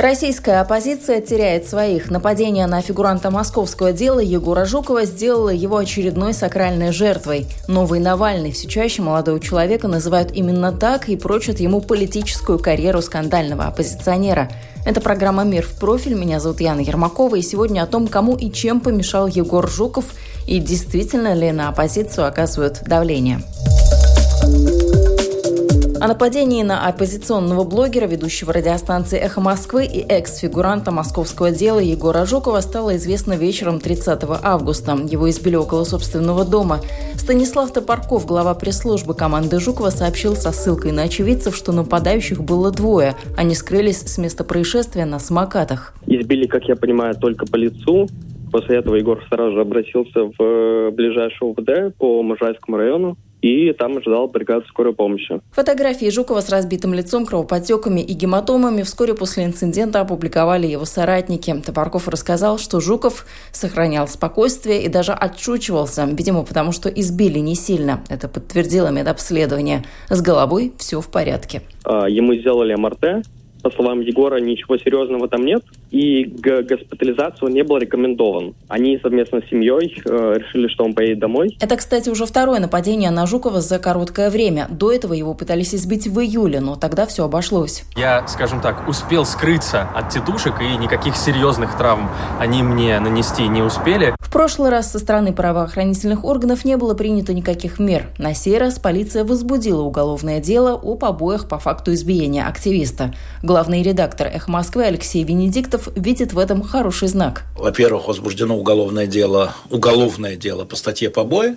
Российская оппозиция теряет своих. Нападение на фигуранта московского дела Егора Жукова сделало его очередной сакральной жертвой. Новый Навальный все чаще молодого человека называют именно так и прочат ему политическую карьеру скандального оппозиционера. Это программа «Мир в профиль». Меня зовут Яна Ермакова. И сегодня о том, кому и чем помешал Егор Жуков и действительно ли на оппозицию оказывают давление. О нападении на оппозиционного блогера, ведущего радиостанции «Эхо Москвы» и экс-фигуранта московского дела Егора Жукова стало известно вечером 30 августа. Его избили около собственного дома. Станислав Топорков, глава пресс-службы команды Жукова, сообщил со ссылкой на очевидцев, что нападающих было двое. Они скрылись с места происшествия на самокатах. Избили, как я понимаю, только по лицу. После этого Егор сразу же обратился в ближайший УВД по Можайскому району и там ожидал бригаду скорой помощи. Фотографии Жукова с разбитым лицом, кровоподтеками и гематомами вскоре после инцидента опубликовали его соратники. Топорков рассказал, что Жуков сохранял спокойствие и даже отшучивался, видимо, потому что избили не сильно. Это подтвердило медобследование. С головой все в порядке. А, ему сделали МРТ, по словам Егора, ничего серьезного там нет, и госпитализацию не был рекомендован. Они совместно с семьей э, решили, что он поедет домой. Это, кстати, уже второе нападение на Жукова за короткое время. До этого его пытались избить в июле, но тогда все обошлось. Я, скажем так, успел скрыться от тетушек, и никаких серьезных травм они мне нанести не успели. В прошлый раз со стороны правоохранительных органов не было принято никаких мер. На сей раз полиция возбудила уголовное дело о побоях по факту избиения активиста. Главный редактор «Эх Москвы» Алексей Венедиктов видит в этом хороший знак. Во-первых, возбуждено уголовное дело, уголовное дело по статье побои.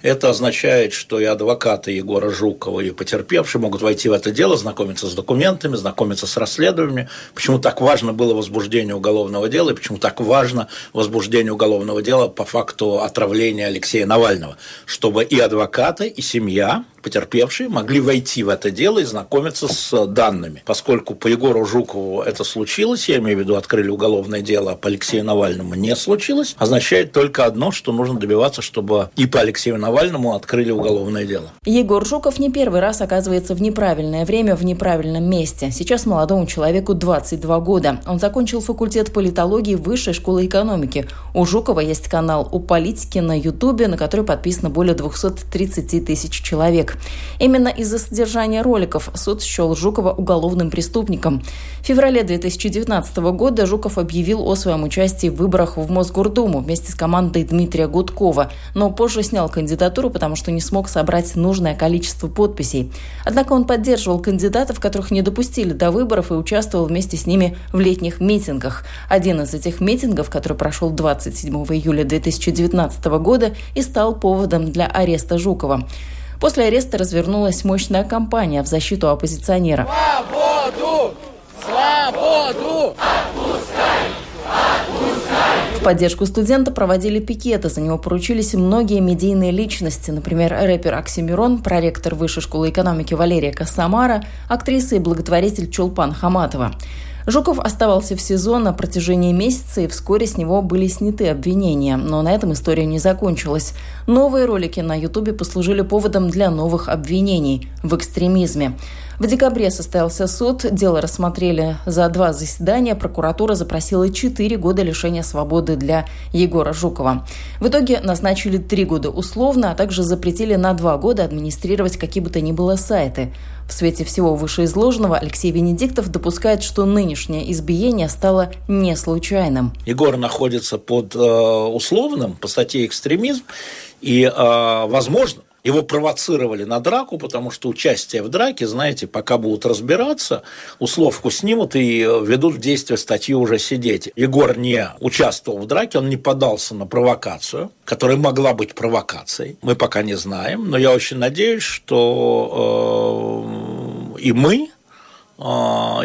Это означает, что и адвокаты Егора Жукова, и потерпевшие могут войти в это дело, знакомиться с документами, знакомиться с расследованиями. Почему так важно было возбуждение уголовного дела, и почему так важно возбуждение уголовного дела по факту отравления Алексея Навального, чтобы и адвокаты, и семья потерпевшие могли войти в это дело и знакомиться с данными. Поскольку по Егору Жукову это случилось, я имею в виду, открыли уголовное дело, а по Алексею Навальному не случилось, означает только одно, что нужно добиваться, чтобы и по Алексею Навальному открыли уголовное дело. Егор Жуков не первый раз оказывается в неправильное время в неправильном месте. Сейчас молодому человеку 22 года. Он закончил факультет политологии Высшей школы экономики. У Жукова есть канал «У политики» на Ютубе, на который подписано более 230 тысяч человек. Именно из-за содержания роликов суд счел Жукова уголовным преступником. В феврале 2019 года Жуков объявил о своем участии в выборах в Мосгордуму вместе с командой Дмитрия Гудкова, но позже снял кандидатуру, потому что не смог собрать нужное количество подписей. Однако он поддерживал кандидатов, которых не допустили до выборов и участвовал вместе с ними в летних митингах. Один из этих митингов, который прошел 27 июля 2019 года, и стал поводом для ареста Жукова. После ареста развернулась мощная кампания в защиту оппозиционера. Свободу! Свободу! Отпускай! В поддержку студента проводили пикеты. За него поручились многие медийные личности. Например, рэпер Оксимирон, проректор Высшей школы экономики Валерия Косамара, актриса и благотворитель Чулпан Хаматова. Жуков оставался в СИЗО на протяжении месяца, и вскоре с него были сняты обвинения. Но на этом история не закончилась. Новые ролики на Ютубе послужили поводом для новых обвинений в экстремизме. В декабре состоялся суд, дело рассмотрели за два заседания, прокуратура запросила четыре года лишения свободы для Егора Жукова. В итоге назначили три года условно, а также запретили на два года администрировать какие бы то ни было сайты. В свете всего вышеизложенного Алексей Венедиктов допускает, что нынешнее избиение стало не случайным. Егор находится под э, условным по статье экстремизм, и, э, возможно, его провоцировали на драку, потому что участие в драке, знаете, пока будут разбираться, условку снимут и ведут в действие статью уже сидеть. Егор не участвовал в драке, он не подался на провокацию, которая могла быть провокацией. Мы пока не знаем, но я очень надеюсь, что э, и мы, э,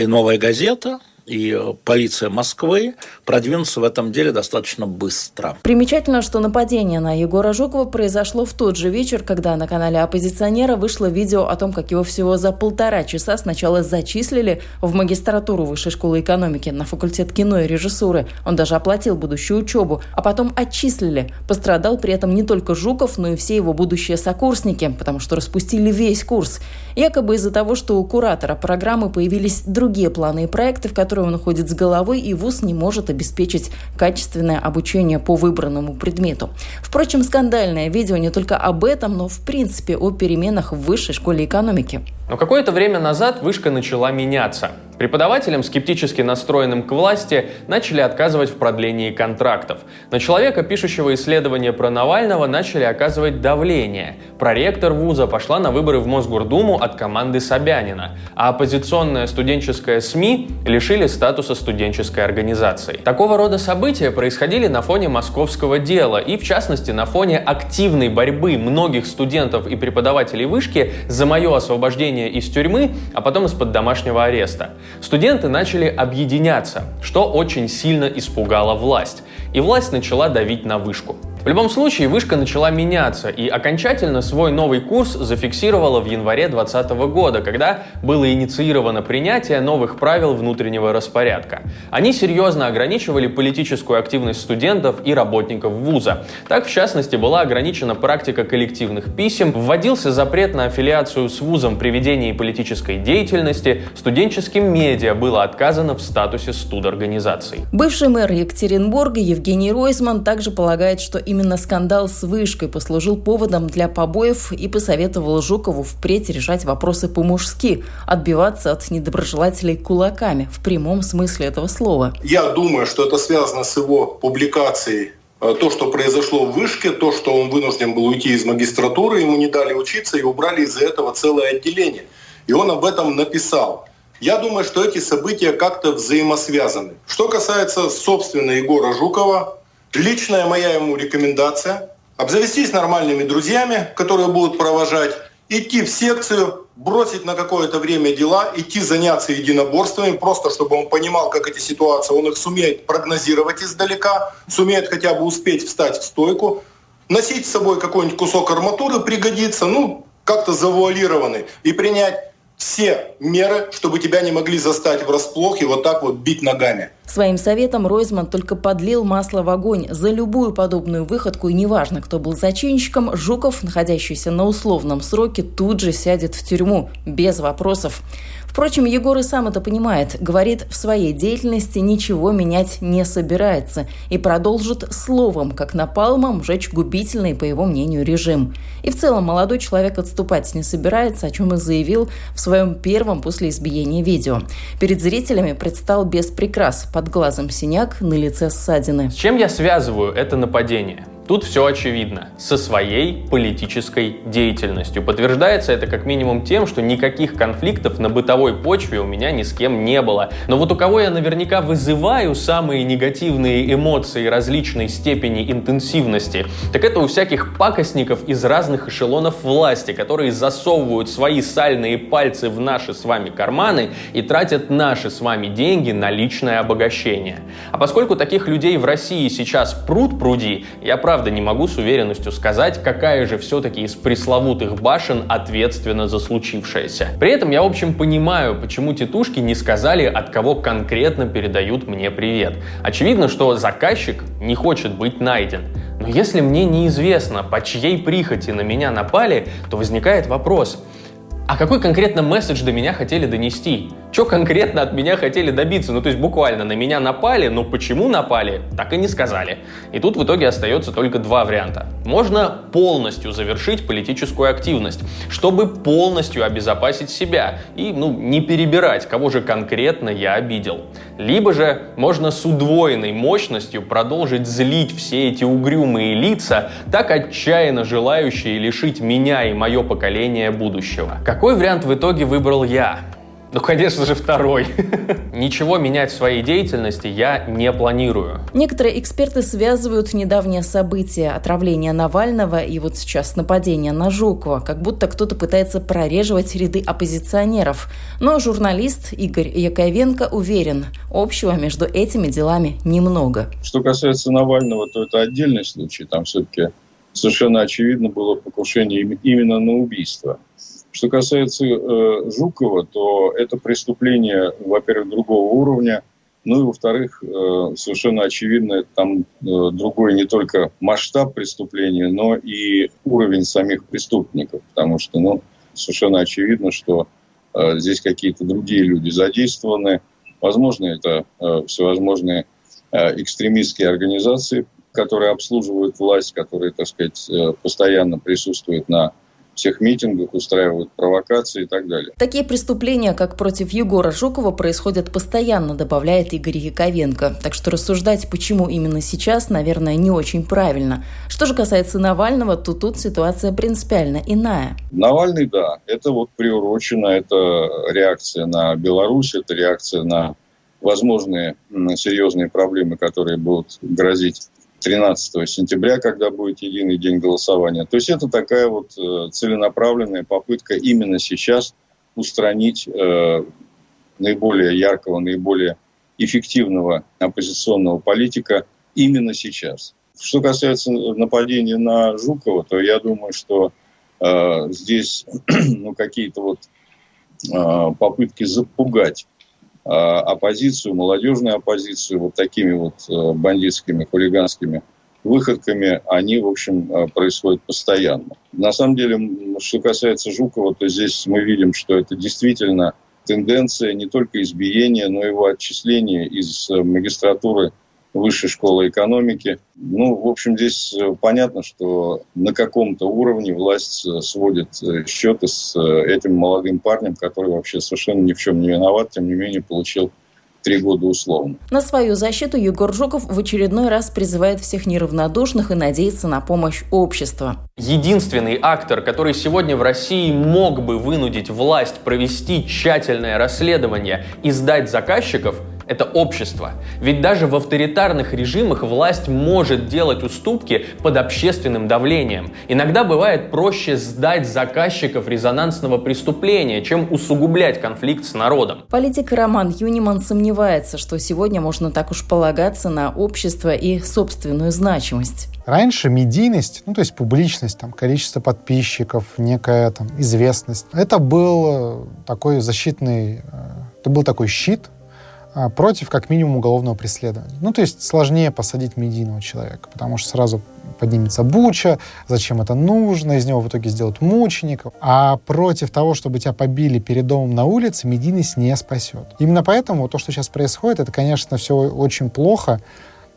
и «Новая газета», и полиция Москвы продвинутся в этом деле достаточно быстро. Примечательно, что нападение на Егора Жукова произошло в тот же вечер, когда на канале оппозиционера вышло видео о том, как его всего за полтора часа сначала зачислили в магистратуру Высшей школы экономики на факультет кино и режиссуры. Он даже оплатил будущую учебу, а потом отчислили. Пострадал при этом не только Жуков, но и все его будущие сокурсники, потому что распустили весь курс. Якобы из-за того, что у куратора программы появились другие планы и проекты, в которые он уходит с головой, и ВУЗ не может обеспечить качественное обучение по выбранному предмету. Впрочем, скандальное видео не только об этом, но в принципе о переменах в высшей школе экономики. Но какое-то время назад вышка начала меняться. Преподавателям, скептически настроенным к власти, начали отказывать в продлении контрактов. На человека, пишущего исследования про Навального, начали оказывать давление. Проректор вуза пошла на выборы в Мосгордуму от команды Собянина, а оппозиционная студенческая СМИ лишили статуса студенческой организации. Такого рода события происходили на фоне московского дела и, в частности, на фоне активной борьбы многих студентов и преподавателей вышки за мое освобождение из тюрьмы, а потом из-под домашнего ареста. Студенты начали объединяться, что очень сильно испугало власть. И власть начала давить на вышку. В любом случае, вышка начала меняться и окончательно свой новый курс зафиксировала в январе 2020 года, когда было инициировано принятие новых правил внутреннего распорядка. Они серьезно ограничивали политическую активность студентов и работников вуза. Так, в частности, была ограничена практика коллективных писем, вводился запрет на аффилиацию с вузом при ведении политической деятельности, студенческим медиа было отказано в статусе студорганизаций. Бывший мэр Екатеринбурга Евгений Ройзман также полагает, что именно Именно скандал с вышкой послужил поводом для побоев и посоветовал Жукову впредь решать вопросы по-мужски, отбиваться от недоброжелателей кулаками в прямом смысле этого слова. Я думаю, что это связано с его публикацией э, то, что произошло в Вышке, то, что он вынужден был уйти из магистратуры, ему не дали учиться и убрали из-за этого целое отделение. И он об этом написал. Я думаю, что эти события как-то взаимосвязаны. Что касается, собственно, Егора Жукова, Личная моя ему рекомендация – обзавестись нормальными друзьями, которые будут провожать, идти в секцию, бросить на какое-то время дела, идти заняться единоборствами, просто чтобы он понимал, как эти ситуации, он их сумеет прогнозировать издалека, сумеет хотя бы успеть встать в стойку, носить с собой какой-нибудь кусок арматуры пригодится, ну, как-то завуалированный, и принять все меры, чтобы тебя не могли застать врасплох и вот так вот бить ногами. Своим советом Ройзман только подлил масло в огонь. За любую подобную выходку, и неважно, кто был зачинщиком, Жуков, находящийся на условном сроке, тут же сядет в тюрьму, без вопросов. Впрочем, Егор и сам это понимает. Говорит, в своей деятельности ничего менять не собирается и продолжит словом, как напалмом, жечь губительный, по его мнению, режим. И в целом молодой человек отступать не собирается, о чем и заявил в своем первом после избиения видео. Перед зрителями предстал без прикрас, под глазом синяк, на лице ссадины. С чем я связываю это нападение? Тут все очевидно. Со своей политической деятельностью. Подтверждается это как минимум тем, что никаких конфликтов на бытовой почве у меня ни с кем не было. Но вот у кого я наверняка вызываю самые негативные эмоции различной степени интенсивности, так это у всяких пакостников из разных эшелонов власти, которые засовывают свои сальные пальцы в наши с вами карманы и тратят наши с вами деньги на личное обогащение. А поскольку таких людей в России сейчас пруд пруди, я прав правда не могу с уверенностью сказать, какая же все-таки из пресловутых башен ответственна за случившееся. При этом я, в общем, понимаю, почему тетушки не сказали, от кого конкретно передают мне привет. Очевидно, что заказчик не хочет быть найден. Но если мне неизвестно, по чьей прихоти на меня напали, то возникает вопрос, а какой конкретно месседж до меня хотели донести? Что конкретно от меня хотели добиться? Ну, то есть буквально на меня напали, но почему напали, так и не сказали. И тут в итоге остается только два варианта. Можно полностью завершить политическую активность, чтобы полностью обезопасить себя и, ну, не перебирать, кого же конкретно я обидел. Либо же можно с удвоенной мощностью продолжить злить все эти угрюмые лица, так отчаянно желающие лишить меня и мое поколение будущего. Какой вариант в итоге выбрал я? Ну, конечно же, второй. Ничего менять в своей деятельности я не планирую. Некоторые эксперты связывают недавнее событие отравления Навального и вот сейчас нападение на Жукова, как будто кто-то пытается прореживать ряды оппозиционеров. Но журналист Игорь Яковенко уверен, общего между этими делами немного. Что касается Навального, то это отдельный случай. Там все-таки совершенно очевидно было покушение именно на убийство. Что касается э, Жукова, то это преступление, во-первых, другого уровня, ну и, во-вторых, э, совершенно очевидно, там э, другой не только масштаб преступления, но и уровень самих преступников, потому что, ну, совершенно очевидно, что э, здесь какие-то другие люди задействованы. Возможно, это э, всевозможные э, экстремистские организации, которые обслуживают власть, которые, так сказать, э, постоянно присутствуют на всех митингах, устраивают провокации и так далее. Такие преступления, как против Егора Жукова, происходят постоянно, добавляет Игорь Яковенко. Так что рассуждать, почему именно сейчас, наверное, не очень правильно. Что же касается Навального, то тут ситуация принципиально иная. Навальный, да, это вот приурочено, это реакция на Беларусь, это реакция на возможные серьезные проблемы, которые будут грозить 13 сентября, когда будет единый день голосования. То есть это такая вот э, целенаправленная попытка именно сейчас устранить э, наиболее яркого, наиболее эффективного оппозиционного политика именно сейчас. Что касается нападения на Жукова, то я думаю, что э, здесь ну, какие-то вот э, попытки запугать оппозицию, молодежную оппозицию вот такими вот э, бандитскими, хулиганскими выходками, они, в общем, э, происходят постоянно. На самом деле, что касается Жукова, то здесь мы видим, что это действительно тенденция не только избиения, но и его отчисления из э, магистратуры высшей школы экономики. Ну, в общем, здесь э, понятно, что на каком-то уровне власть э, сводит э, счеты с этим молодым парнем, который вообще совершенно ни в чем не виноват, тем не менее получил три года условно. На свою защиту Егор Жуков в очередной раз призывает всех неравнодушных и надеется на помощь общества. Единственный актор, который сегодня в России мог бы вынудить власть провести тщательное расследование и сдать заказчиков – это общество. Ведь даже в авторитарных режимах власть может делать уступки под общественным давлением. Иногда бывает проще сдать заказчиков резонансного преступления, чем усугублять конфликт с народом. Политик Роман Юниман сомневается, что сегодня можно так уж полагаться на общество и собственную значимость. Раньше медийность, ну то есть публичность, там, количество подписчиков, некая там известность, это был э, такой защитный, э, это был такой щит, против как минимум уголовного преследования. Ну, то есть сложнее посадить медийного человека, потому что сразу поднимется буча, зачем это нужно, из него в итоге сделают мучеников. А против того, чтобы тебя побили перед домом на улице, медийность не спасет. Именно поэтому то, что сейчас происходит, это, конечно, все очень плохо,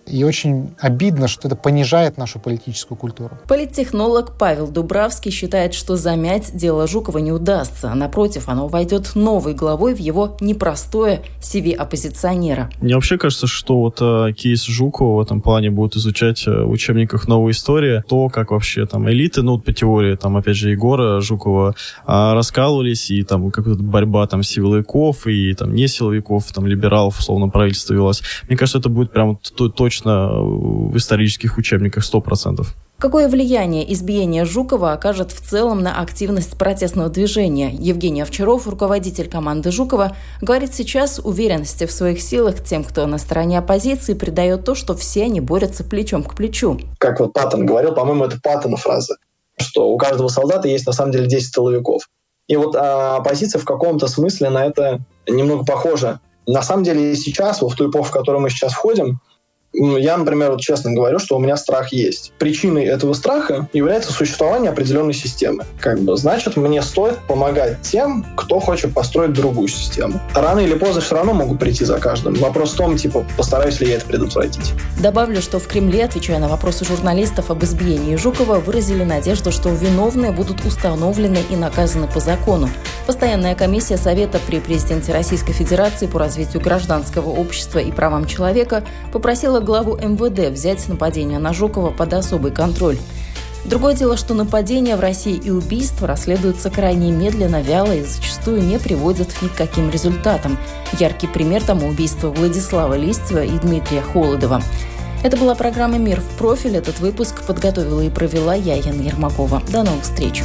и очень обидно, что это понижает нашу политическую культуру. Политтехнолог Павел Дубравский считает, что замять дело Жукова не удастся. Напротив, оно войдет новой главой в его непростое CV оппозиционера. Мне вообще кажется, что вот э, кейс Жукова в этом плане будут изучать э, в учебниках новой истории. То, как вообще там элиты, ну, по теории, там, опять же, Егора Жукова э, раскалывались, и там какая-то борьба там силовиков и там не силовиков, там, либералов, условно, правительство велось. Мне кажется, это будет прям то, то точно в исторических учебниках 100%. Какое влияние избиение Жукова окажет в целом на активность протестного движения? Евгений Овчаров, руководитель команды Жукова, говорит сейчас уверенности в своих силах тем, кто на стороне оппозиции, придает то, что все они борются плечом к плечу. Как вот Паттон говорил, по-моему, это Паттон фраза, что у каждого солдата есть на самом деле 10 тыловиков. И вот а, оппозиция в каком-то смысле на это немного похожа. На самом деле сейчас, вот в ту эпоху, в которую мы сейчас входим, я, например, вот честно говорю, что у меня страх есть. Причиной этого страха является существование определенной системы. Как бы, значит, мне стоит помогать тем, кто хочет построить другую систему. Рано или поздно все равно могут прийти за каждым. Вопрос в том, типа, постараюсь ли я это предотвратить. Добавлю, что в Кремле, отвечая на вопросы журналистов об избиении Жукова, выразили надежду, что виновные будут установлены и наказаны по закону. Постоянная комиссия Совета при президенте Российской Федерации по развитию гражданского общества и правам человека попросила главу МВД взять нападение на Жукова под особый контроль. Другое дело, что нападения в России и убийства расследуются крайне медленно, вяло и зачастую не приводят ни к каким результатам. Яркий пример тому убийства Владислава Листьева и Дмитрия Холодова. Это была программа «Мир в профиль». Этот выпуск подготовила и провела я, Яна Ермакова. До новых встреч!